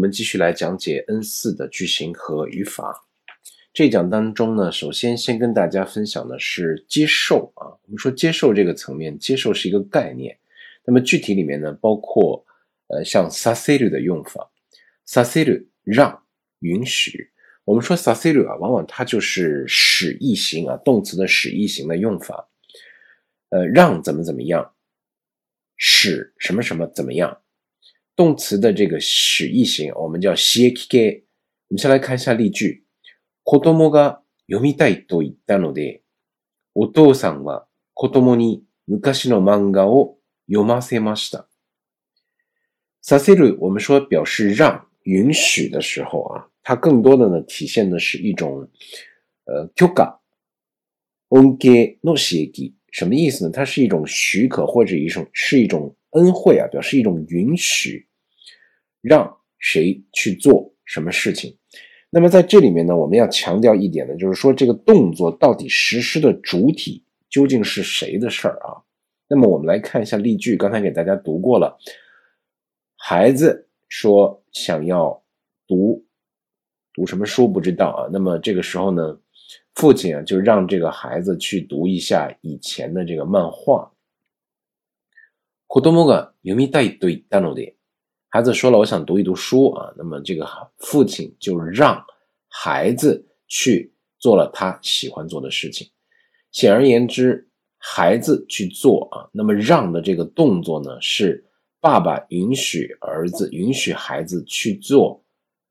我们继续来讲解 N 四的句型和语法。这一讲当中呢，首先先跟大家分享的是接受啊。我们说接受这个层面，接受是一个概念。那么具体里面呢，包括呃像 s a s e r 的用法 s a s e r 让允许。我们说 s a s e r 啊，往往它就是使役型啊，动词的使役型的用法。呃，让怎么怎么样，使什么什么怎么样。动词的这个使役型，我们叫 shiki。我们先来看一下例句：子供が読みたいと言ったので、お父さんは子供に昔の漫画を読ませました。させる，我们说表示让、允许的时候啊，它更多的呢体现的是一种呃許可、恩給の刺激。什么意思呢？它是一种许可或者一种是一种恩惠啊，表示一种允许， 让谁去做什么事情。那么在这里面呢，我们要强调一点呢，就是说这个动作到底实施的主体究竟是谁的事儿啊？那么我们来看一下例句，刚才给大家读过了，孩子说想要读读什么书不知道啊。那么这个时候呢？父亲啊，就让这个孩子去读一下以前的这个漫画。子供が読みたいと言ったので， 孩子说了，我想读一读书啊。那么这个父亲就让孩子去做了他喜欢做的事情。显而言之，孩子去做啊，那么让的这个动作呢，是爸爸允许儿子、允许孩子去做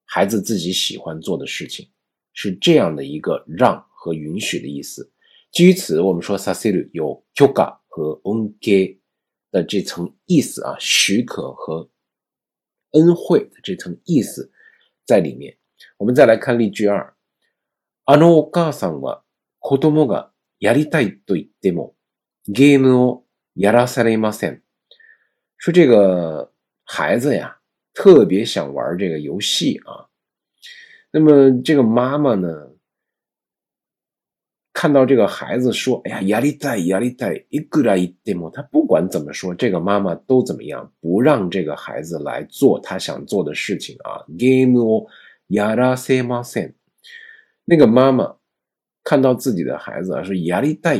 孩子自己喜欢做的事情，是这样的一个让。和允许的意思。基于此，我们说 s a s i r 有 yoga 和 “onge” 的这层意思啊，许可和恩惠的这层意思在里面。我们再来看例句二：あのお母さんは子供がやりたいと言ってもゲームをやらされません。说这个孩子呀，特别想玩这个游戏啊。那么这个妈妈呢？ 看到这个孩子说：“哎呀，压力大，压力大，一个来一点么？”他不管怎么说，这个妈妈都怎么样，不让这个孩子来做他想做的事情啊。Game をやらせません。那个妈妈看到自己的孩子啊，说：“压力大，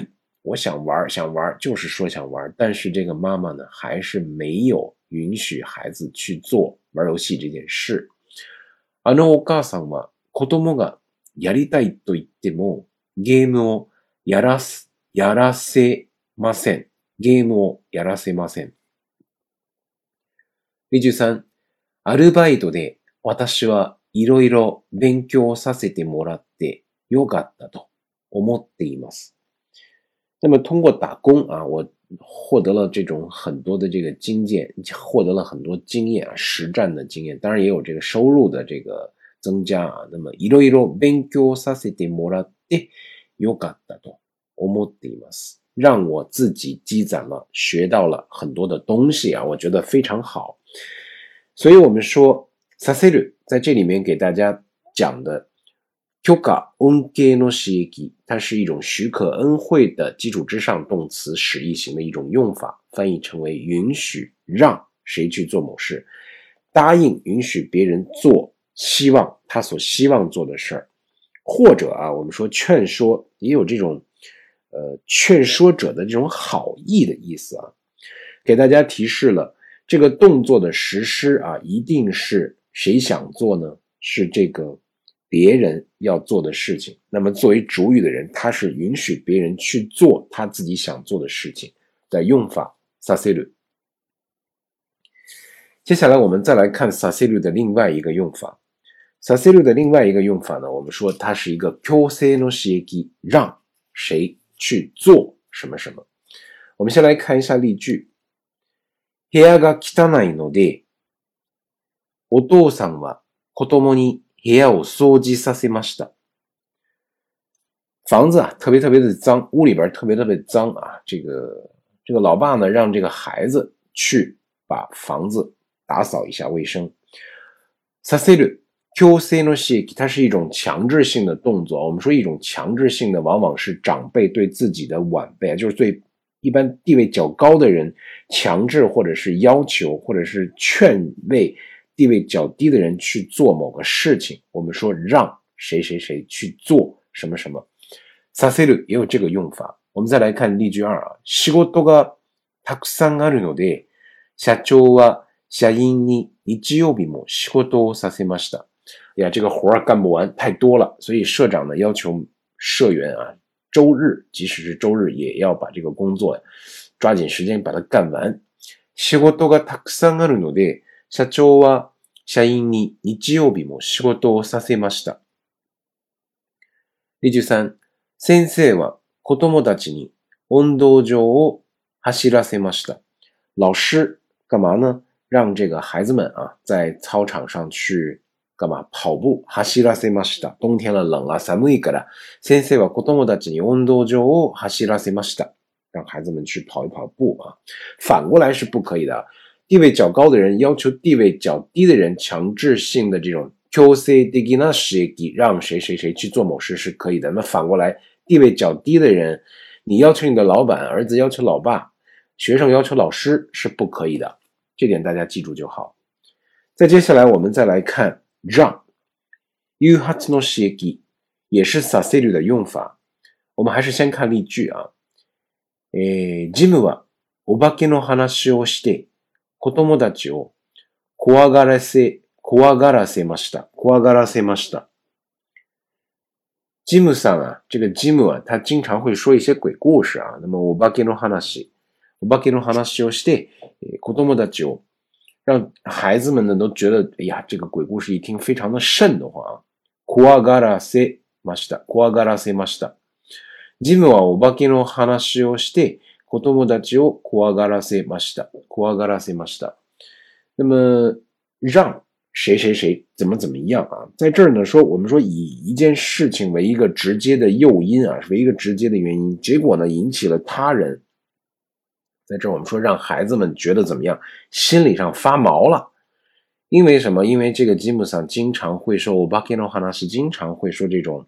我想玩，想玩，就是说想玩。”但是这个妈妈呢，还是没有允许孩子去做玩游戏这件事。あのお母さんは子供がやりたいと言っても。 ゲームをやらす、やらせません。ゲームをやらせません。23、アルバイトで私はいろいろ勉強させてもらってよかったと思っています。那么通过打工啊，我获得了这种很多的这个经验，获得了很多经验啊，实战的经验，当然也有这个收入的这个增加啊。那么いろいろ勉強させてもらってよかったと思っています。让我自己积攒了，学到了很多的东西啊，我觉得非常好。所以，我们说させる在这里面给大家讲的許可恩给の刺激，它是一种许可恩惠的基础之上动词使役型的一种用法，翻译成为允许让谁去做某事，答应允许别人做希望他所希望做的事儿。 或者啊，我们说劝说也有这种，呃，劝说者的这种好意的意思啊。给大家提示了，这个动作的实施啊，一定是谁想做呢？是这个别人要做的事情。那么作为主语的人，他是允许别人去做他自己想做的事情的用法。させる。接下来我们再来看させる的另外一个用法。 させる的另外一个用法呢，我们说它是一个強制の刺激，让谁去做什么什么。我们先来看一下例句：部屋が汚いので、お父さんは子供に部屋を掃除させました。房子啊，特别特别的脏，屋里边特别特别脏啊。这个这个老爸呢，让这个孩子去把房子打扫一下卫生。させる。 Q C no s h 它是一种强制性的动作。我们说一种强制性的，往往是长辈对自己的晚辈，就是对一般地位较高的人强制或者是要求或者是劝慰 地位较低的人去做某个事情，我们说让谁谁谁去做什么什么。させる也有这个用法。我们再来看例句二啊，仕事がたくさんあるので、社長は社員に日曜日も仕事をさせました。 呀，这个活儿干不完，太多了，所以社长呢要求社员啊，周日即使是周日也要把这个工作抓紧时间把它干完。仕事がたくさんあるので、社長は社員に日曜日も仕事をさせました。例句三、先生は子供たちに運動場を走らせました。老师干嘛呢？让这个孩子们啊，在操场上去 干嘛？跑步。走らせました。冬天了，冷了，寒いから。先生は子供たちに運動場を走らせました。让孩子们去跑一跑步啊。反过来是不可以的。地位较高的人要求地位较低的人强制性的这种 QC digina 事让谁谁谁去做某事是可以的。那反过来。地位较低的人，你要求你的老板，儿子要求老爸，学生要求老师是不可以的，这点大家记住就好。再接下来，我们再来看 让，you have no shiki，也是 s a s i r 的用法。我们还是先看例句啊。え、ジムはお化けの話をして子供たちを怖がらせ怖がらせました。怖がらせました。吉姆桑啊，这个吉姆啊，他经常会说一些鬼故事啊。那么我把给侬哈纳西，我把给侬哈纳西をして、子供たちを让孩子们呢都觉得，哎呀，这个鬼故事一听非常的瘆得慌啊。怖がらせました。怖がらせました。ジムはお化けの話をして、子供たちを怖がらせました。怖がらせました。那么让谁谁谁怎么怎么样啊？在这儿呢，说我们说以一件事情为一个直接的诱因啊，为一个直接的原因，结果呢引起了他人。 在这儿我们说让孩子们觉得怎么样，心理上发毛了。因为什么？因为这个吉姆桑经常会说，我巴克诺哈纳是经常会说这种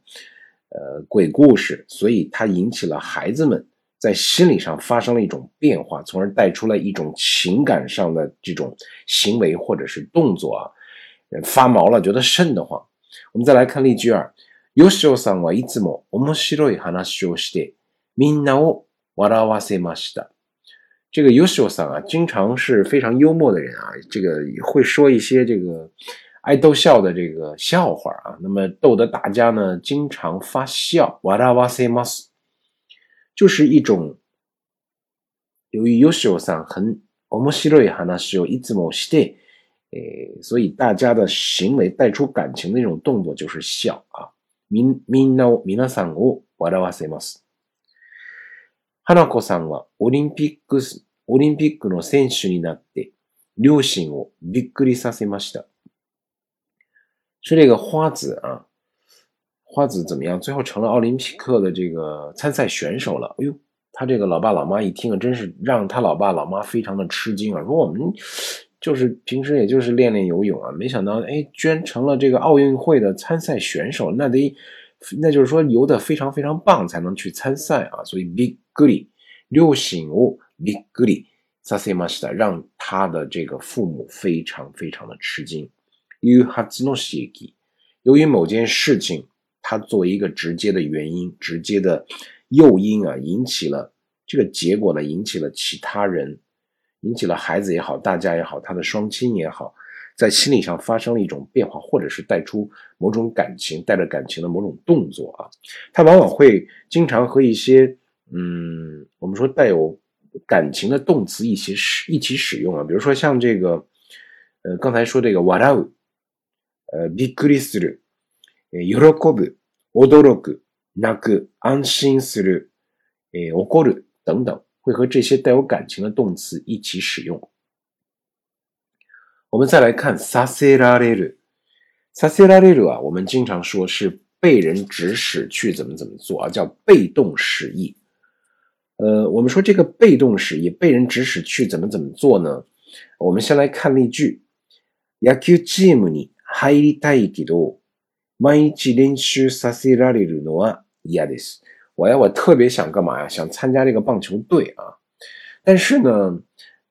呃鬼故事，所以他引起了孩子们在心理上发生了一种变化，从而带出了一种情感上的这种行为或者是动作啊。发毛了，觉得瘆得慌。我们再来看例句二。ヨシオさんはいつも面白い話をしてみんなを笑わせました。 这个ヨシオさん啊，经常是非常幽默的人啊，这个会说一些这个爱逗笑的这个笑话啊，那么逗得大家呢经常发笑。笑わせます，就是一种由于ヨシオさん很面白い話をいつもして。诶，所以大家的行为带出感情的那种动作就是笑啊。みみんなを皆さんを笑わせます。 花子さんはオリンピックオリンピックの選手になって両親をびっくりさせました。是这个花子啊，花子怎么样？最后成了奥林匹克的这个参赛选手了。哎呦，他这个老爸老妈一听啊，真是让他老爸老妈非常的吃惊啊，说我们。就是平时也就是练练游泳啊，没想到哎，居然成了这个奥运会的参赛选手，那得， 那就是说游的非常非常棒才能去参赛啊。所以 big goody 六醒悟 big goody s a s e m a s 让他的这个父母非常非常的吃惊。You have no shiki，由于某件事情，它作为一个直接的原因、直接的诱因啊，引起了这个结果呢，引起了其他人。引起了孩子也好，大家也好，他的双亲也好，在心理上发生了一种变化，或者是带出某种感情，带着感情的某种动作啊，他往往会经常和一些嗯，我们说带有感情的动词一起使一起使用啊，比如说像这个呃刚才说这个わらう，呃びっくりする，喜ぶ、驚く、泣く、安心する、怒る等等。会和这些带有感情的动词一起使用。 我们再来看させられる，させられる啊，我们经常说是被人指使去怎么怎么做啊，叫被动使役。呃，我们说这个被动使役被人指使去怎么怎么做呢？我们先来看例句：野球チームに入りたいけど、毎日練習させられるのは嫌です。我呀，我特别想干嘛呀？想参加这个棒球队啊！但是呢，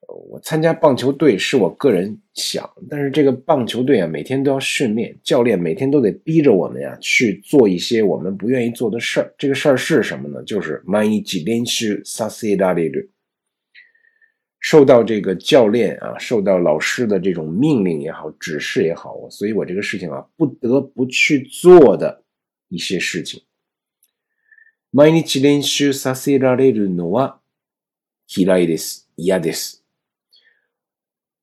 我参加棒球队是我个人想，但是这个棒球队啊，每天都要训练，教练每天都得逼着我们呀去做一些我们不愿意做的事儿。这个事儿是什么呢？就是毎日練習させられる。受到这个教练啊，受到老师的这种命令也好，指示也好，所以我这个事情啊，不得不去做的一些事情。毎日練習させられるのは嫌いです。嫌です。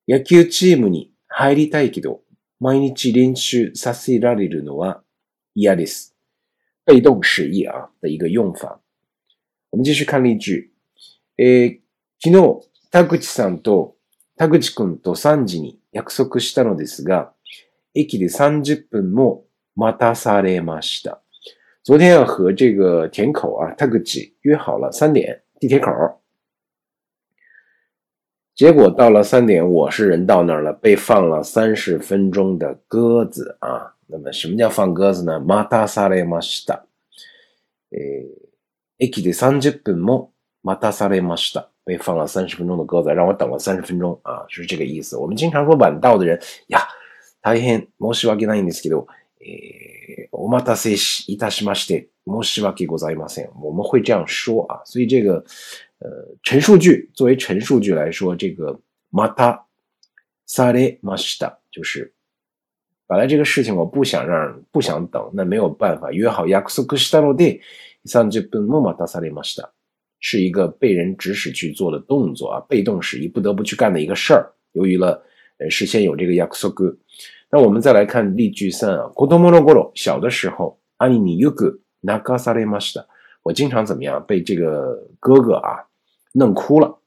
野球チームに入りたいけど、毎日練習させられるのは嫌です。被动使役啊的一个用法。我们继续看例句。えー、昨日、田口さんと田口くんと3時に約束したのですが、駅で30分も待たされました。昨天要和这个田口啊，田口约好了三点地铁口。结果到了三点，我是人到那儿了，被放了三十分钟的鸽子啊。那么什么叫放鸽子呢？待たされました。え、駅で三十分も待たされました。被放了三十分钟的鸽子，让我等了三十分钟啊，是这个意思。我们经常说晚到的人呀，大変申し訳ないんですけど、え、お待たせいたしまして申し訳ございません。我们会这样说啊，所以这个。 呃，陈述句作为陈述句来说，这个 mata sare mashita 就是本来这个事情我不想让不想等，那没有办法约好 yakusoku shita no de sanji ben mo mata sare mashita 是一个被人指使去做的动作啊，被动使役不得不去干的一个事儿。由于了呃事先有这个 yakusoku，那我们再来看例句三啊，kodomo no goro 小的时候，ani ni yuku nakasare mashita 我经常怎么样被这个哥哥啊。弄哭了，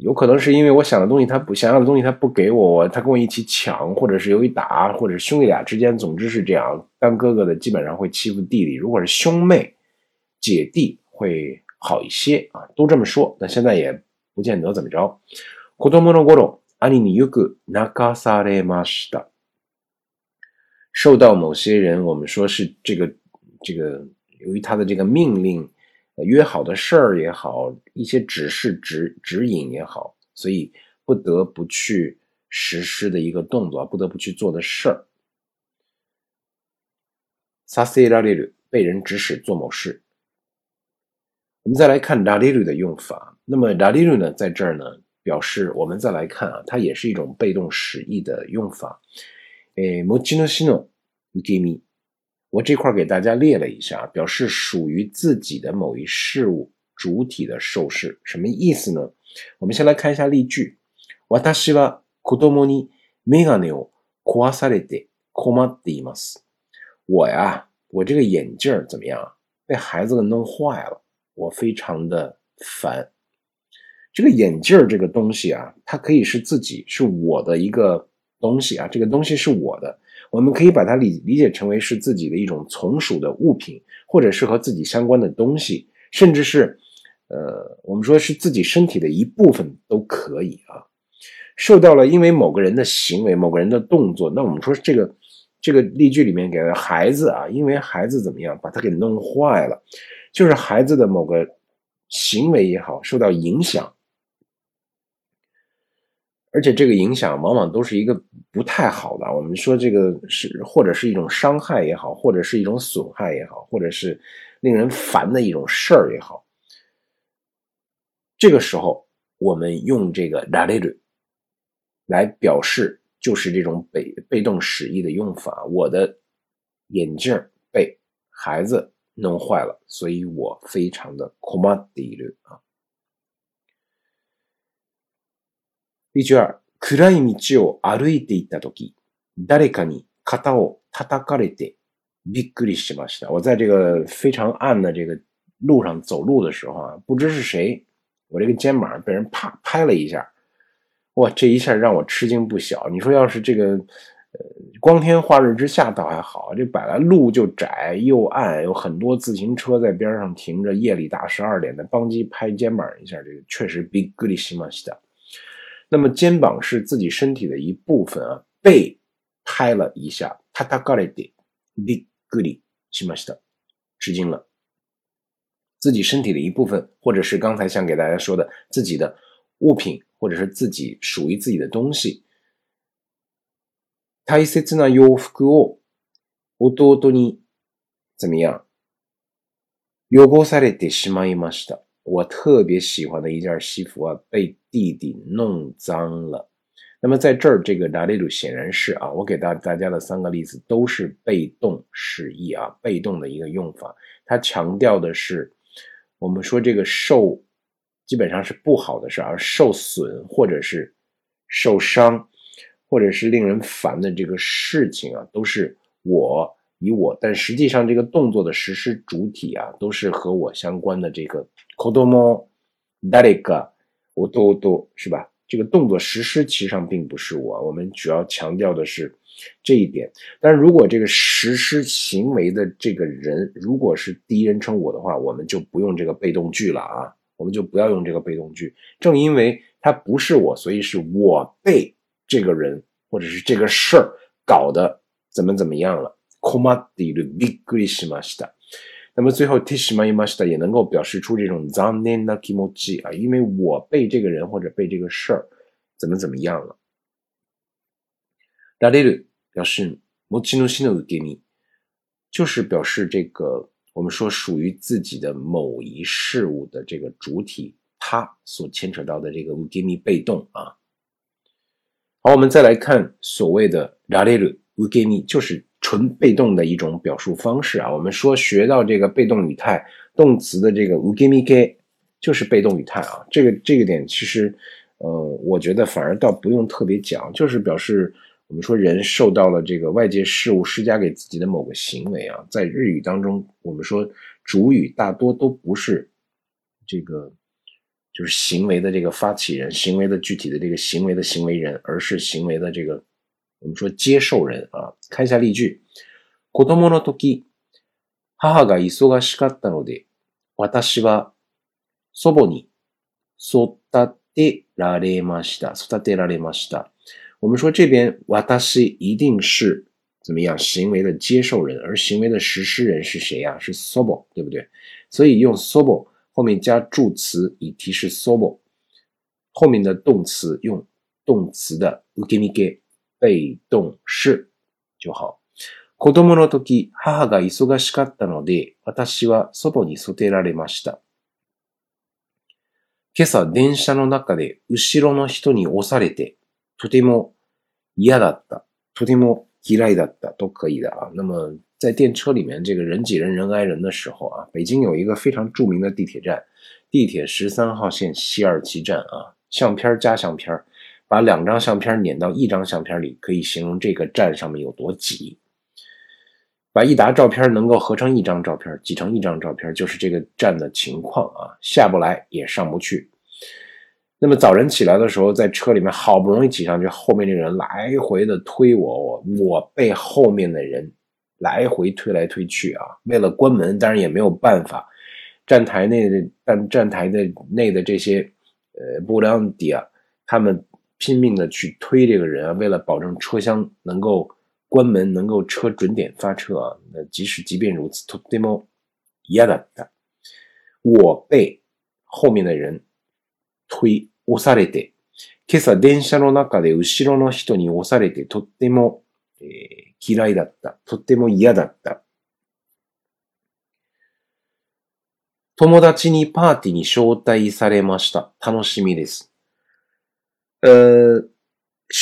有可能是因为我想的东西他不想要的东西他不给我，他跟我一起抢，或者是由于打，或者兄弟俩之间，总之是这样。当哥哥的基本上会欺负弟弟，如果是兄妹姐弟会好一些啊，都这么说。但现在也不见得怎么着。子供の頃、兄によく泣かされました。受到某些人，我们说是这个这个， 由于他的这个命令。约好的事儿也好，一些指示指指引也好，所以不得不去实施的一个动作，不得不去做的事儿。させられる被人指使做某事。我们再来看られる的用法。那么られる呢，在这儿呢，表示我们再来看啊，它也是一种被动使役的用法。诶，持ち主の受け身。 我这块给大家列了一下，表示属于自己的某一事物主体的受事，什么意思呢？我们先来看一下例句。私は子供に眼鏡を壊されて困っています。我呀，我这个眼镜怎么样？被孩子给弄坏了，我非常的烦。这个眼镜这个东西啊，它可以是自己，是我的一个东西啊，这个东西是我的。 我们可以把它理理解成为是自己的一种从属的物品，或者是和自己相关的东西，甚至是，呃，我们说是自己身体的一部分都可以啊。受到了因为某个人的行为、某个人的动作，那我们说这个这个例句里面给了孩子啊，因为孩子怎么样把他给弄坏了，就是孩子的某个行为也好受到影响。而且这个影响往往都是一个不太好的。我们说这个是或者是一种伤害也好，或者是一种损害也好，或者是令人烦的一种事儿也好。这个时候，我们用这个ラレル来表示，就是这种被被动使役的用法。我的眼镜被孩子弄坏了，所以我非常的困って啊。 例句二、暗い道を歩いていたとき、誰かに肩を叩かれてびっくりしました。我在这个非常暗的这个路上走路的时候啊，不知是谁，我这个肩膀被人啪拍了一下，哇，这一下让我吃惊不小。你说要是这个呃光天化日之下倒还好，这本来路就窄又暗，有很多自行车在边上停着，夜里大十二点的，邦机拍肩膀一下，这个确实びっくりしました。 那么肩膀是自己身体的一部分啊，被拍了一下，他他嘎了点，びっくりしました，吃惊了。自己身体的一部分，或者是刚才想给大家说的自己的 物品或者是自己属于自己的东西。大切な洋服を弟に怎么样？汚されてしまいました。 我特别喜欢的一件西服啊，被弟弟弄脏了。那么在这儿，这个达利鲁显然是啊，我给大大家的三个例子都是被动释义啊，被动的一个用法。它强调的是，我们说这个受基本上是不好的事，而受损或者是受伤，或者是令人烦的这个事情啊，都是我以我，但实际上这个动作的实施主体啊，都是和我相关的这个 kodomo dalega 我都都是吧？这个动作实施其实上并不是我，我们主要强调的是这一点。但如果这个实施行为的这个人如果是第一人称我的话，我们就不用这个被动句了啊，我们就不要用这个被动句。正因为它不是我，所以是我被这个人或者是这个事儿搞得怎么怎么样了。那么最后 tishima imashita 也能够表示出这种 zanen na kimochi 啊，因为我被这个人或者被这个事儿怎么怎么样了。rareru 表示 mochi no shi no ukemi，就是表示这个我们说属于自己的某一事物的这个主体，它所牵扯到的这个 ukemi 被动啊。好，我们再来看所谓的 rareru ukemi，就是。纯被动的一种表述方式啊，我们说学到这个被动语态动词的这个 ugemi 就是被动语态啊，这个这个点其实，呃，我觉得反而倒不用特别讲，就是表示我们说人受到了这个外界事物施加给自己的某个行为啊，在日语当中，我们说主语大多都不是这个，就是行为的这个发起人，行为的具体的这个行为的行为人，而是行为的这个。我们说接受人啊，看一下例句。子供の時、母が忙しかったので、私は祖母に育てられました。育てられました。我们说这边私一定是怎么样行为的接受人，而行为的实施人是谁呀？是祖母，对不对？所以用祖母后面加助词以提示祖母，后面的动词用动词的受け身给。 被動式就好。子供の時、母が忙しかったので、私は祖母に育てられました。今朝電車の中で後ろの人に押されて、とても嫌だった。とても嫌いだった都可以的啊。那么在电车里面，这个人挤人、人挨人的时候啊，北京有一个非常著名的地铁站，地铁十三号线西二旗站啊，相片加相片把两张相片碾到一张相片里，可以形容这个站上面有多挤。把一沓照片能够合成一张照片，挤成一张照片，就是这个站的情况啊，下不来也上不去。那么早晨起来的时候，在车里面好不容易挤上去，后面这人来回的推我，我我被后面的人来回推来推去啊。为了关门，当然也没有办法。站台内的站站台的内的这些呃布良迪啊，他们。拼命的去推这个人啊，为了保证车厢能够关门，能够车准点发车啊。那即使即便如此，demo 一样的，我被后面的人推，押されて、今朝電車の中で後ろの人に押されて、とっても嫌いだった。とっても嫌だった。友達にパーティーに招待されました。楽しみです。呃，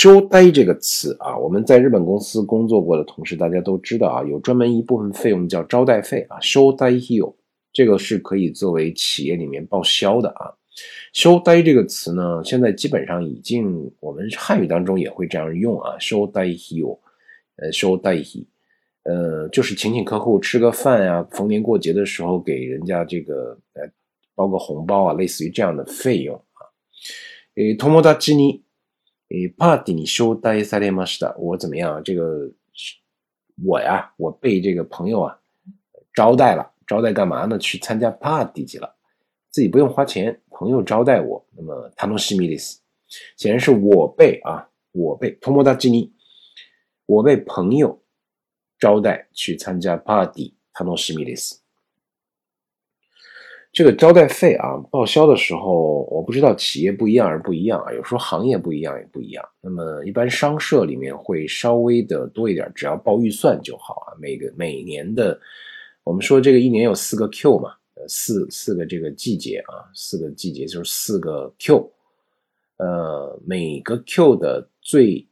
招待这个词啊，我们在日本公司工作过的同事大家都知道啊，有专门一部分费用叫招待费啊，招待費用，这个是可以作为企业里面报销的啊。招待这个词呢，现在基本上已经我们汉语当中也会这样用啊，招待費用，呃，招待費，呃，就是请请客户吃个饭呀，逢年过节的时候给人家这个呃包个红包啊，类似于这样的费用。诶，友達に、诶，パーティーに招待されました。我怎么样？这个我呀，我被这个朋友啊招待了。招待干嘛呢？去参加 party 去了，自己不用花钱，朋友招待我。那么楽しみです。显然是我被啊，我被友達に，我被朋友招待去参加 party，楽しみです。 这个招待费啊，报销的时候，我不知道企业不一样还是不一样啊，有时候行业不一样也不一样。那么一般商社里面会稍微的多一点，只要报预算就好啊。每个每年的，我们说这个一年有四个 Q 嘛，呃，四四个这个季节啊，四个季节就是四个 Q，呃，每个 Q 的最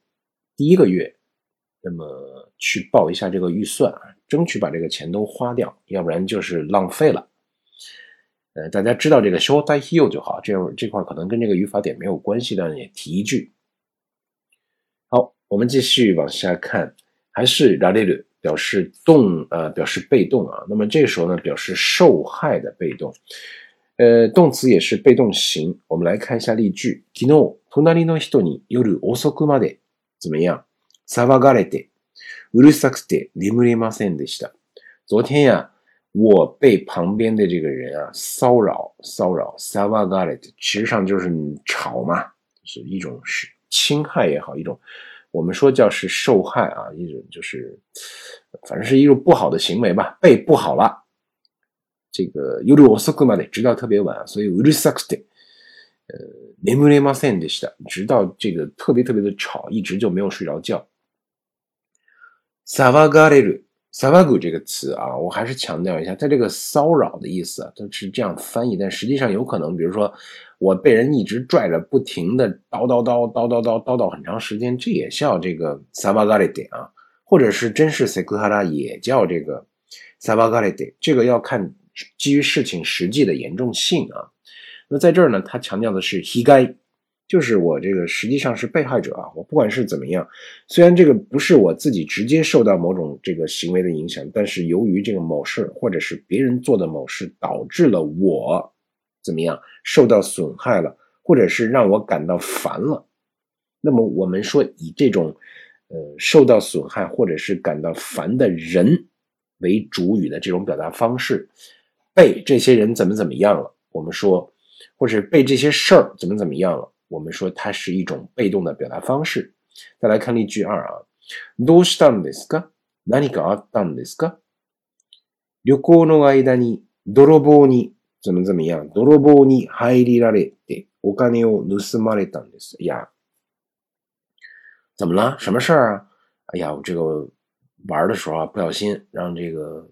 第一个月，那么去报一下这个预算啊，争取把这个钱都花掉，要不然就是浪费了。呃，大家知道这个 show die heal 就好，这这块可能跟这个语法点没有关系，但也提一句。好，我们继续往下看，还是 r a d i 表示动，呃，表示被动啊。那么这个时候呢，表示受害的被动，呃，动词也是被动型。我们来看一下例句：昨日隣の人に夜遅くまで怎么样？騒がれてうるさくて眠れませんでした。昨天呀。 我被旁边的这个人啊骚扰骚扰，savagaret，实际上就是吵嘛，是一种是侵害也好，一种我们说叫是受害啊，一种就是反正是一种不好的行为吧，被不好了。这个 y u r u o s o k u m a d 直到特别晚，所以 urusakute，呃，nemuremasen でした，直到这个特别特别的吵，一直就没有睡着觉。savagareru。 萨瓦古这个词啊，我还是强调一下，它这个骚扰的意思，它是这样翻译，但实际上有可能，比如说我被人一直拽着，不停的叨叨叨叨叨叨叨叨很长时间，这也叫这个萨瓦嘎里德啊，或者是真是塞库哈拉也叫这个萨瓦嘎里德，这个要看基于事情实际的严重性啊。那在这儿呢，他强调的是 he 该。就是我这个实际上是被害者啊，我不管是怎么样，虽然这个不是我自己直接受到某种这个行为的影响，但是由于这个某事或者是别人做的某事导致了我怎么样受到损害了，或者是让我感到烦了，那么我们说以这种呃受到损害或者是感到烦的人为主语的这种表达方式，被这些人怎么怎么样了，我们说，或者被这些事儿怎么怎么样了。我们说它是一种被动的表达方式。再来看例句二啊，どうしたんですか？何かあったんですか？旅行の間に泥棒に怎么怎么样？泥棒に入りられてお金を盗まれたんです。呀，怎么了？什么事儿啊？哎呀，我这个玩的时候啊，不小心让这个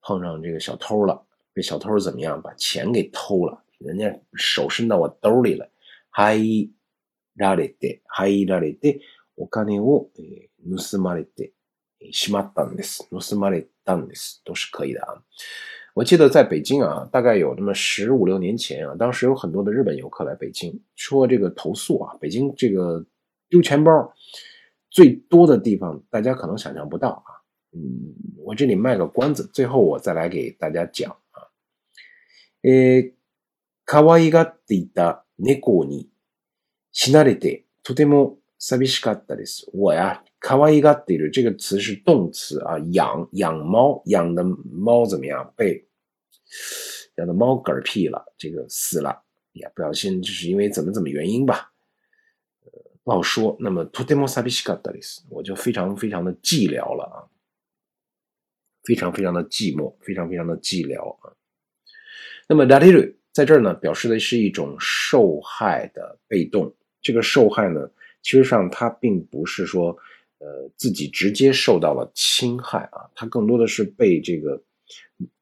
碰上这个小偷了，被小偷怎么样？把钱给偷了，人家手伸到我兜里了。 入られて、入られて、お金を、えー、盗まれてしまったんです。盗まれたんです。都是可以的啊。我记得在北京啊，大概有那么十五六年前啊，当时有很多的日本游客来北京，说这个投诉啊，北京这个丢钱包最多的地方，大家可能想象不到啊。嗯，我这里卖个关子，最后我再来给大家讲啊。え、可愛がっていた 猫に死なれてとても寂しかったです。我呀，可愛がっている这个词是动词啊，养养猫，养的猫怎么样？被养的猫嗝屁了，这个死了呀，不小心就是因为怎么怎么原因吧，不好说。那么とても寂しかったです，我就非常非常的寂寥了啊，非常非常的寂寞，非常非常的寂寥啊。那么ダリル。在这儿呢，表示的是一种受害的被动。这个受害呢，其实上它并不是说，呃，自己直接受到了侵害啊，它更多的是被这个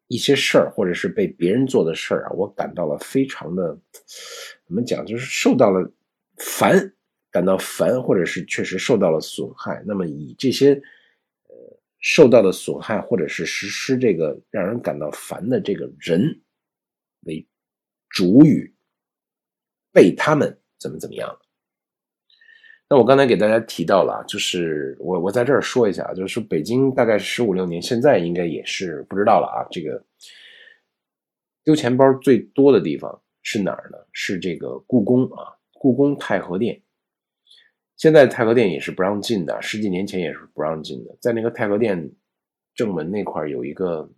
一些事儿，或者是被别人做的事儿啊，我感到了非常的，怎么讲，就是受到了烦，感到烦，或者是确实受到了损害。那么以这些，呃，受到的损害，或者是实施这个让人感到烦的这个人。主语被他们怎么怎么样？那我刚才给大家提到了，就是我我在这儿说一下，就是北京大概十五六年，现在应该也是不知道了啊。这个丢钱包最多的地方是哪儿呢？是这个故宫啊，故宫太和殿。现在太和殿也是不让进的，十几年前也是不让进的。在那个太和殿正门那块有一个。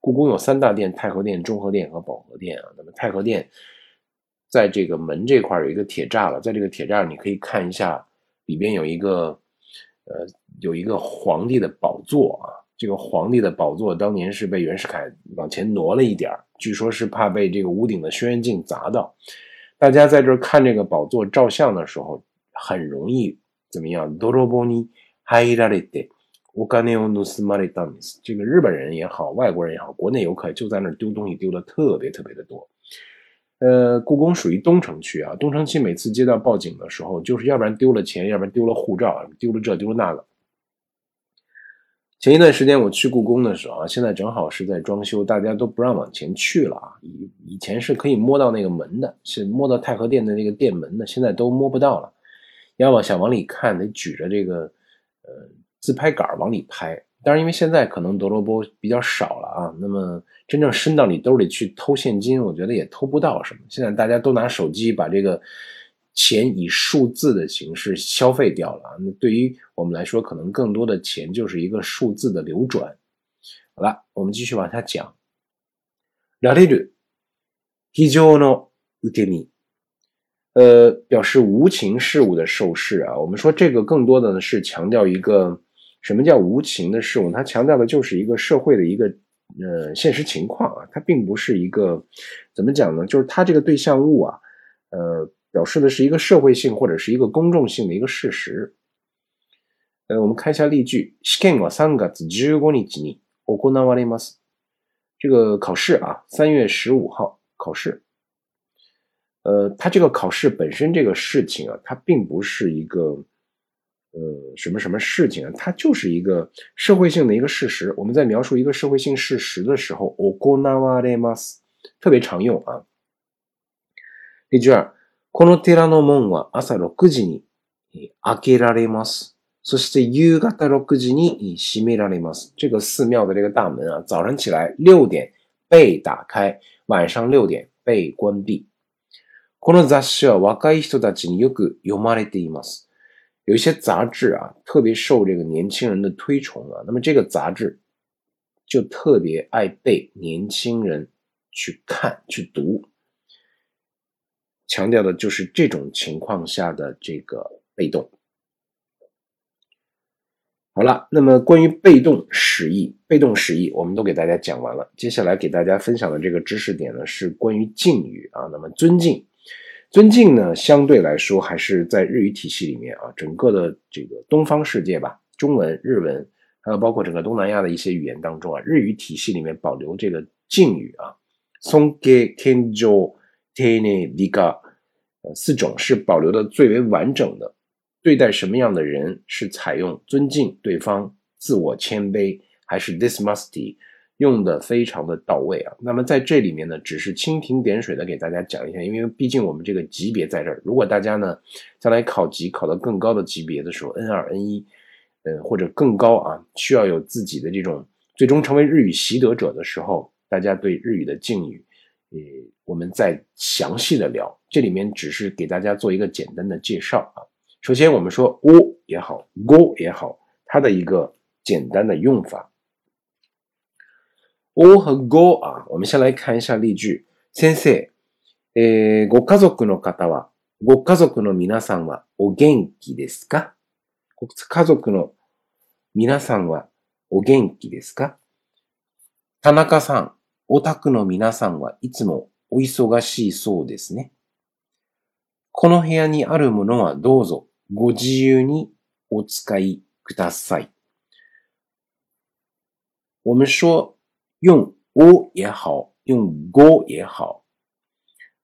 故宫有三大殿：太和殿、中和殿和保和殿啊。那么太和殿在这个门这块有一个铁栅了，在这个铁栅你可以看一下，里边有一个呃有一个皇帝的宝座啊， 这个皇帝的宝座当年是被袁世凯往前挪了一点据说是怕被这个屋顶的轩辕镜砸到。大家在这看这个宝座照相的时候，很容易怎么样？ドロボニ 入られて、お金を盗まれたんです。这个日本人也好，外国人也好，国内游客就在那丢东西丢的特别特别的多。呃，故宫属于东城区啊，东城区每次接到报警的时候，就是要不然丢了钱，要不然丢了护照，丢了这丢了那个。前一段时间我去故宫的时候啊，现在正好是在装修，大家都不让往前去了啊。以以前是可以摸到那个门的，是摸到太和殿的那个殿门的，现在都摸不到了。要么想往里看，得举着这个呃 自拍杆往里拍。当然，因为现在可能德罗波比较少了啊，那么真正伸到你兜里去偷现金，我觉得也偷不到什么。现在大家都拿手机把这个。钱以数字的形式消费掉了啊，那对于我们来说，可能更多的钱就是一个数字的流转。好了，我们继续往下讲。られる非常の受け身，呃，表示无情事物的受事啊。我们说这个更多的呢是强调一个 什么叫无情的事物？它强调的就是一个社会的一个呃现实情况啊，它并不是一个怎么讲呢？就是它这个对象物啊，呃。表示的是一个社会性或者是一个公众性的一个事实。呃，我们看一下例句：試験は三月十五日に行われます。这个考试啊，三月十五号考试。呃，它这个考试本身这个事情啊，它并不是一个 呃什么什么事情啊，它就是一个社会性的一个事实。我们在描述一个社会性事实的时候，行われます，特别常用啊。例句二。この寺の門は朝6時に開けられます。そして夕方6時に閉められます。这个寺庙的这个大门啊，早上起来六点被打开，晚上六点被关闭。この雑誌は若い人たちによく読まれています。 有一些杂志啊，特别受这个年轻人的推崇啊。那么这个杂志就特别爱被年轻人去看、去读。强调的就是这种情况下的这个被动。好了，那么关于被动使役、被动使役，我们都给大家讲完了。接下来给大家分享的这个知识点呢，是关于敬语啊。那么尊敬，尊敬呢，相对来说还是在日语体系里面啊，整个的这个东方世界吧，中文、日文，还有包括整个东南亚的一些语言当中啊，日语体系里面保留这个敬语啊，尊敬、敬重、丁寧、礼が。呃，四种是保留的最为完整的。对待什么样的人是采用尊敬对方、自我谦卑，还是 this must be 用的非常的到位啊？那么在这里面呢，只是蜻蜓点水的给大家讲一下，因为毕竟我们这个级别在这儿。如果大家呢将来考级考到更高的级别的时候，N 二、N 一，呃或者更高啊，需要有自己的这种最终成为日语习得者的时候，大家对日语的敬语。呃，我们再详细的聊，这里面只是给大家做一个简单的介绍啊。首先，我们说 “o” 也好，“go” 也好，它的一个简单的用法。“O” 和 “go” 啊，我们先来看一下例句。先生，え、ご家族の方は、ご家族の皆さんはお元気ですか？ご家族の皆さんはお元気ですか？田中さん。お宅の皆さんはいつもお忙しいそうですね。この部屋にあるものはどうぞご自由にお使いください。我们说用 o 也好，用 go 也好，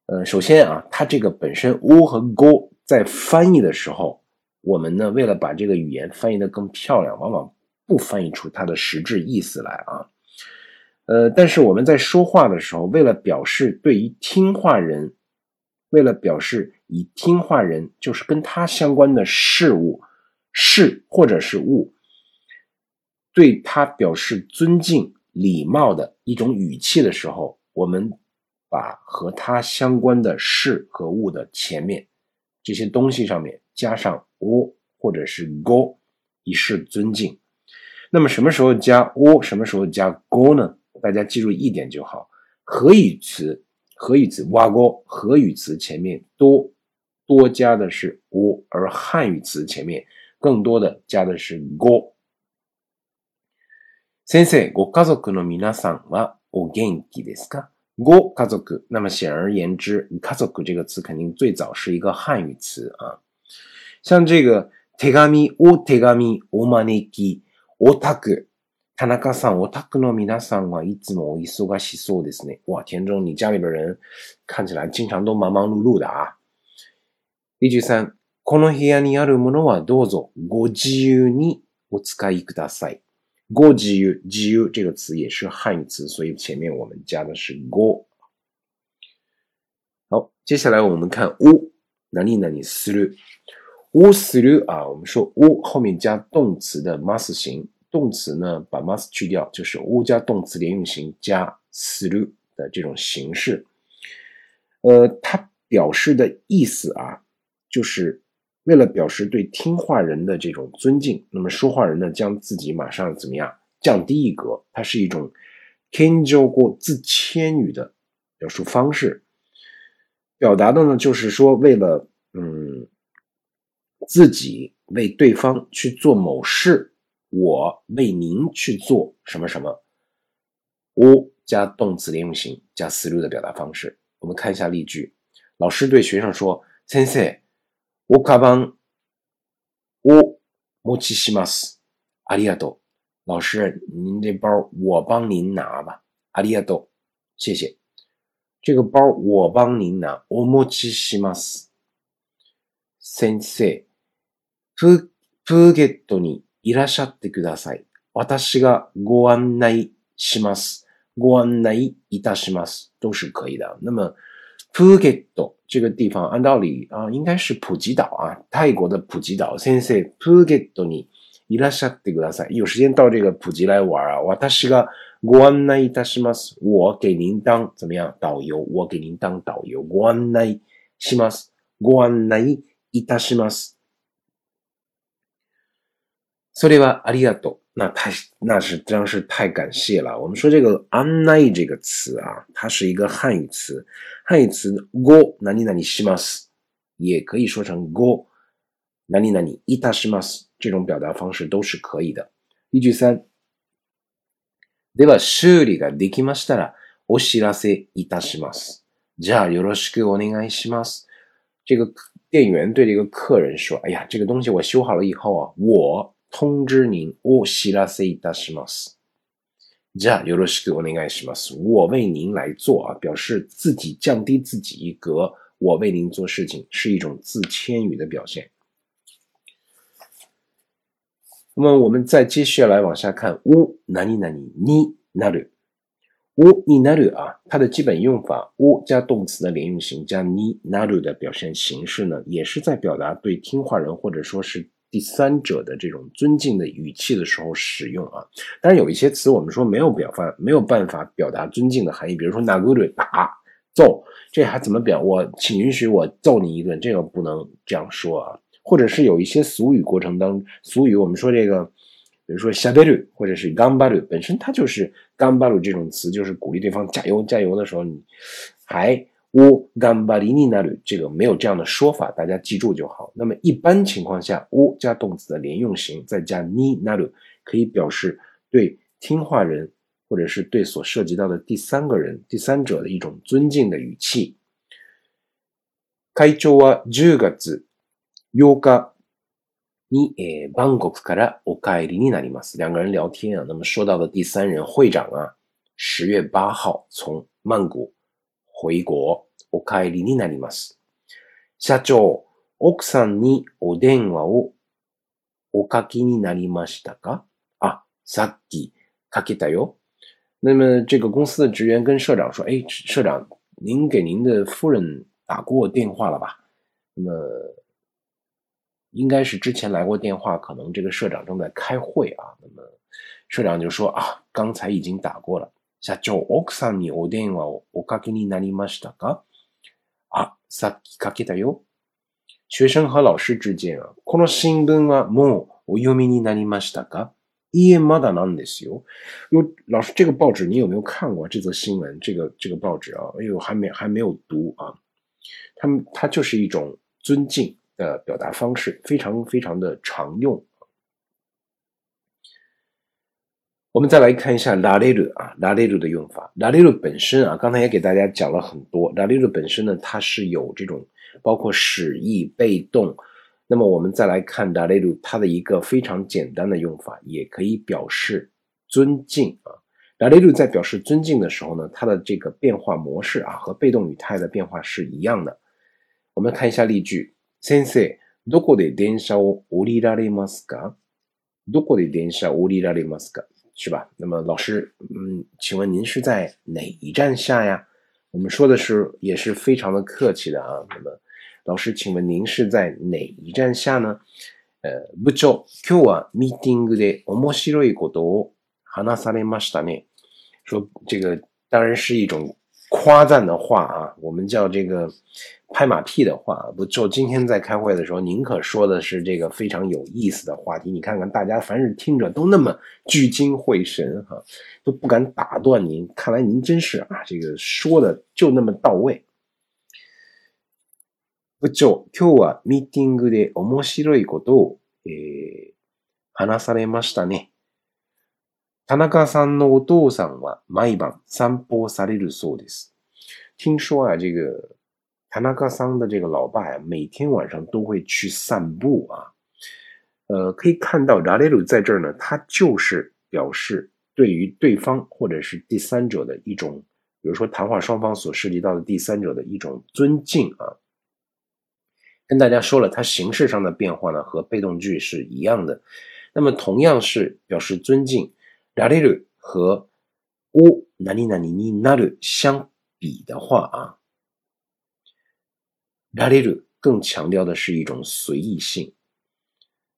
呃，首先啊，它这个本身 o 和 go 在翻译的时候，我们呢为了把这个语言翻译的更漂亮，往往不翻译出它的实质意思来啊。呃，但是我们在说话的时候，为了表示对于听话人，为了表示以听话人就是跟他相关的事物、事或者是物，对他表示尊敬、礼貌的一种语气的时候，我们把和它相关的事和物的前面这些东西上面加上 o 或者是 go，以示尊敬。那么什么时候加 o，什么时候加 go 呢？大家记住一点就好，和语词，和语词哇锅，和语词前面多多加的是 o，而汉语词前面更多的加的是 go。先生，ご家族の皆さんはお元気ですか？ご家族，那么显而言之，家族这个词肯定最早是一个汉语词啊。像这个手紙、お手紙、お招き、お宅。田中さん、お宅の皆さんはいつもお忙しそうですね。哇，田中，你家里边人看起来经常都忙忙碌碌的啊。例句三、この部屋にあるものはどうぞご自由にお使いください。ご自由、自由这个词也是汉语词，所以前面我们加的是ご。好，接下来我们看お、何々する。おする啊，我们说お后面加动词的 must 形。动词呢，把 must 去掉，就是 u 加动词连用型加 through 的这种形式。呃，它表示的意思啊，就是 为了表示对听话人的这种尊敬，那么说话人呢，将自己马上怎么样降低一格？它是一种 kenjo 过自谦语的表述方式，表达的呢，就是说为了嗯，自己为对方去做某事。我为您去做什么什么，我加动词连用型加思路的表达方式。我们看一下例句：老师对学生说：“先生，我卡邦，我持ちします。ありがとう。”老师，您这包我帮您拿吧。ありがとう，谢谢。这个包我帮您拿。我持ちします。先生、ププゲットに。いらっしゃってください。私がご案内します。ご案内いたします。都是可以的。那么，Phuket 这个地方，按道理啊，应该是普吉岛啊，泰国的普吉岛。先生，Phuket にいらっしゃってください。有时间到这个普吉来玩啊。私がご案内いたします。我给您当怎么样导游？我给您当导游。ご案内します。ご案内いたします。 それはありがとう。那太那是真是太感谢了。我们说这个“案内”这个词啊，它是一个汉语词。汉语词“ご何々します”也可以说成“ご何々いたします”，这种表达方式都是可以的。例句三。では修理ができましたらお知らせいたします。じゃあよろしくお願いします。这个店员对这个客人说：“哎呀，这个东西我修好了以后啊，我。” ”通知您，我知らせいたします。じゃあよろしくお願いします。我为您来做啊，表示自己降低自己一格，我为您做事情是一种自谦语的表现。那么我们再接下来往下看，お何々になる。おになる啊，它的基本用法，お加动词的连用型加になる的表现形式呢，也是在表达对听话人或者说是。 第三者的这种尊敬的语气的时候使用啊，但是有一些词我们说没有表发没有办法表达尊敬的含义，比如说 naguru 打揍，这还怎么表？我请允许我揍你一顿，这个不能这样说啊。或者是有一些俗语过程当中俗语，我们说这个，比如说 shaberu 或者是 gambaru，本身它就是 gambaru 这种词，就是鼓励对方加油加油的时候，你还。我干巴里尼那里，这个没有这样的说法，大家记住就好。那么一般情况下，我加动词的连用型，再加尼那里，可以表示对听话人或者是对所涉及到的第三个人、第三者的一种尊敬的语气。会長は10月8日にバンコクからお帰りになります。两个人聊天啊，那么说到的第三人会长啊，十月八号从曼谷。 回国、お帰りになります。社長、奥さんにお電話をおかけになりましたか？啊，さっきかけたよ。那么这个公司的职员跟社长说：“哎，社长，您给您的夫人打过电话了吧？”那么应该是之前来过电话，可能这个社长正在开会啊。那么社长就说：“啊，刚才已经打过了。”社長、奥さんにお電話をおかけになりましたかあ、さっきかけたよ。学生和老師之間は、この新聞はもうお読みになりましたかいえ、まだなんですよ。有老师，这个报纸你有没有看过这则新闻？这个这个报纸啊，哎呦，还没还没有读啊。他们它就是一种尊敬的表达方式，非常非常的常用。 我们再来看一下拉列鲁啊，拉列鲁的用法。拉列鲁本身啊，刚才也给大家讲了很多。拉列鲁本身呢，它是有这种包括使役、被动。那么我们再来看拉列鲁，它的一个非常简单的用法，也可以表示尊敬啊。拉列鲁在表示尊敬的时候呢，它的这个变化模式啊，和被动语态的变化是一样的。我们看一下例句：先生、どこで電車を降りられますか？どこで電車を降りられますか？ 是吧？那么老师，嗯，请问您是在哪一站下呀？我们说的是也是非常的客气的啊。那么老师，请问您是在哪一站下呢？呃，部長、今日はミーティングで面白いことを話されましたね。说这个当然是一种夸赞的话啊，我们叫这个。 拍马屁的话，不就今天在开会的时候，您可说的是这个非常有意思的话题。你看看大家，凡是听着都那么聚精会神哈，都不敢打断您。看来您真是啊，这个说的就那么到位。不就今日はミーティングで面白いことを話されましたね。田中さんのお父さんは毎晩散歩されるそうです。听说啊，这个。 塔纳克桑的这个老爸呀，每天晚上都会去散步啊。呃，可以看到拉雷鲁在这儿呢，他就是表示对于对方或者是第三者的一种，比如说谈话双方所涉及到的第三者的一种尊敬啊。跟大家说了，它形式上的变化呢和被动句是一样的。那么同样是表示尊敬，拉雷鲁和乌哪里哪里尼那鲁相比的话啊。拉列鲁更强调的是一种随意性，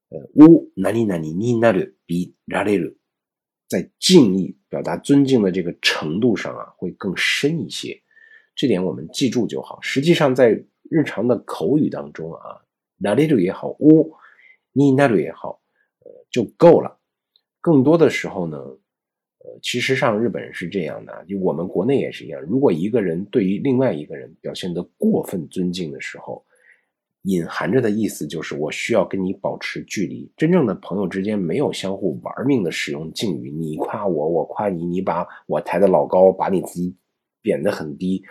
呃，乌哪里哪里尼那鲁比拉列鲁在敬意表达尊敬的这个程度上啊，会更深一些，这点我们记住就好。实际上，在日常的口语当中啊，拉列鲁也好，乌尼那鲁也好，呃，就够了。更多的时候呢。呃，其实上日本人是这样的，就我们国内也是一样。如果一个人对于另外一个人表现得过分尊敬的时候，隐含着的意思就是我需要跟你保持距离。真正的朋友之间没有相互玩命的使用敬语，你夸我，我夸你，你把我抬得老高，把你自己贬得很低。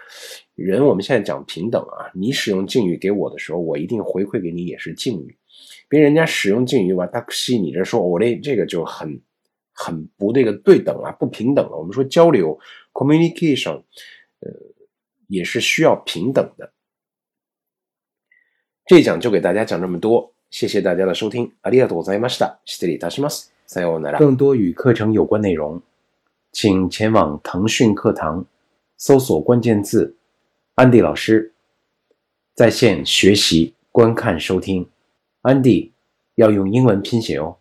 人我们现在讲平等啊，你使用敬语给我的时候，我一定回馈给你也是敬语。别人家使用敬语吧，他吸你这说，我这这个就很。很不这个对等啊，不平等了。我们说交流 communication，呃，也是需要平等的。这一讲就给大家讲这么多，谢谢大家的收听。ありがとうございました。失礼いたします。さようなら。更多与课程有关内容，请前往腾讯课堂，搜索关键字“安迪老师”，在线学习、观看、收听。安迪要用英文拼写哦。